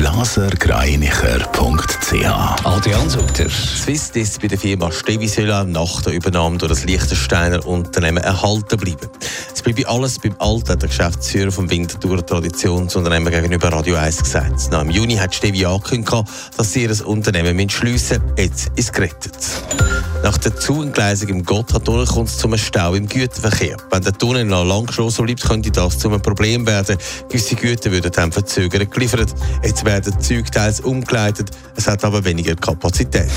blasergreinicher.ch Adrian Sutter. Swiss ist bei der Firma Stevisöla nach der Übernahme durch das Liechtensteiner Unternehmen erhalten bleiben. Es bleibe alles beim Alten, der Geschäftsführer vom Winterthur Traditionsunternehmen gegenüber Radio 1 gesagt. Nach im Juni hat Stevi angekündigt, dass sie ihr Unternehmen schliessen Jetzt ist es gerettet. Nach der Zuentgleisung im Gotthardtunnel kommt es zum Stau im Güterverkehr. Wenn der Tunnel noch lang geschlossen bleibt, könnte das zu einem Problem werden. Gewisse Güter würden dann verzögert geliefert. Jetzt werden Züge umgeleitet, es hat aber weniger Kapazität.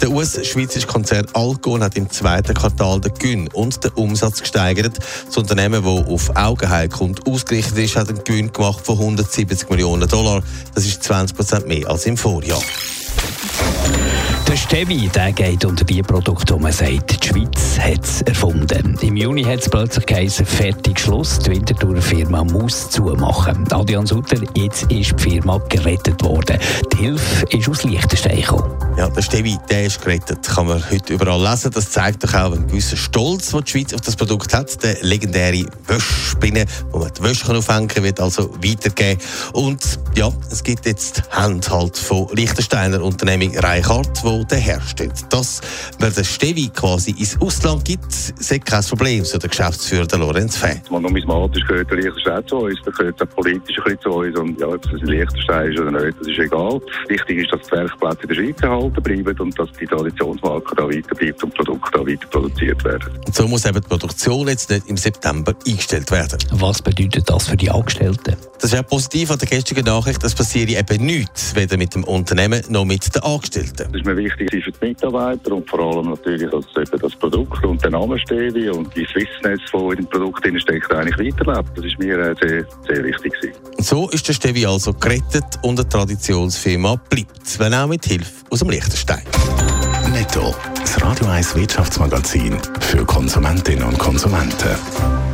Der US-schweizerische Konzern Alcon hat im zweiten Quartal den Gewinn und den Umsatz gesteigert. Das Unternehmen, das auf Augenheilkunde ausgerichtet ist, hat einen Gewinn gemacht von 170 Millionen Dollar. Das ist 20 Prozent mehr als im Vorjahr. Der Stevi der geht unter die Produkte, wo man sagt, die Schweiz hat es erfunden. Im Juni hat es plötzlich geheißen, fertig Schluss, die Winterthur Firma muss zumachen. Adrian Sutter, jetzt ist die Firma gerettet worden. Die Hilfe ist aus Liechtenstein gekommen. Ja, der Stevi, der ist gerettet. Kann man heute überall lesen. Das zeigt doch auch einen gewissen Stolz, den die Schweiz auf das Produkt hat. Der legendäre Wäschspinne, wo man die Wäsche aufhängen kann, wird also weitergegeben. Und ja, es gibt jetzt Hand halt von Liechtensteiner Unternehmung Reichardt, wo der herstellt. Das, weil der Stevi quasi ins Ausland gibt, ist kein Problem, so der Geschäftsführer der Lorenz Fee. Man numismatisch gehört der Liechtenstein zu uns, dann gehört auch politisch ein bisschen zu uns. Und ja, ob es ein Liechtenstein ist oder nicht, das ist egal. Wichtig ist, dass die Werkplätze in der Schweiz erhalten bleiben und dass die Traditionsmarke da weiter bleibt und Produkte da weiter produziert werden. Und so muss eben die Produktion jetzt nicht im September eingestellt werden. Was bedeutet das für die Angestellten? Das ist ja positiv an der gestrigen Nachricht. Es passiert eben nichts, weder mit dem Unternehmen noch mit den Angestellten. Das ist mir wichtig für die Mitarbeiter und vor allem natürlich, dass eben das Produkt und der Name Stevi und die Swissness, die in dem Produkt steckt, eigentlich weiterlebt. Das ist mir äh, sehr, sehr wichtig. Gewesen. So ist der Stevi also gerettet und eine Traditionsfirma bleibt, wenn auch mit Hilfe aus dem Liechtenstein. Netto, das Radio 1 Wirtschaftsmagazin für Konsumentinnen und Konsumenten.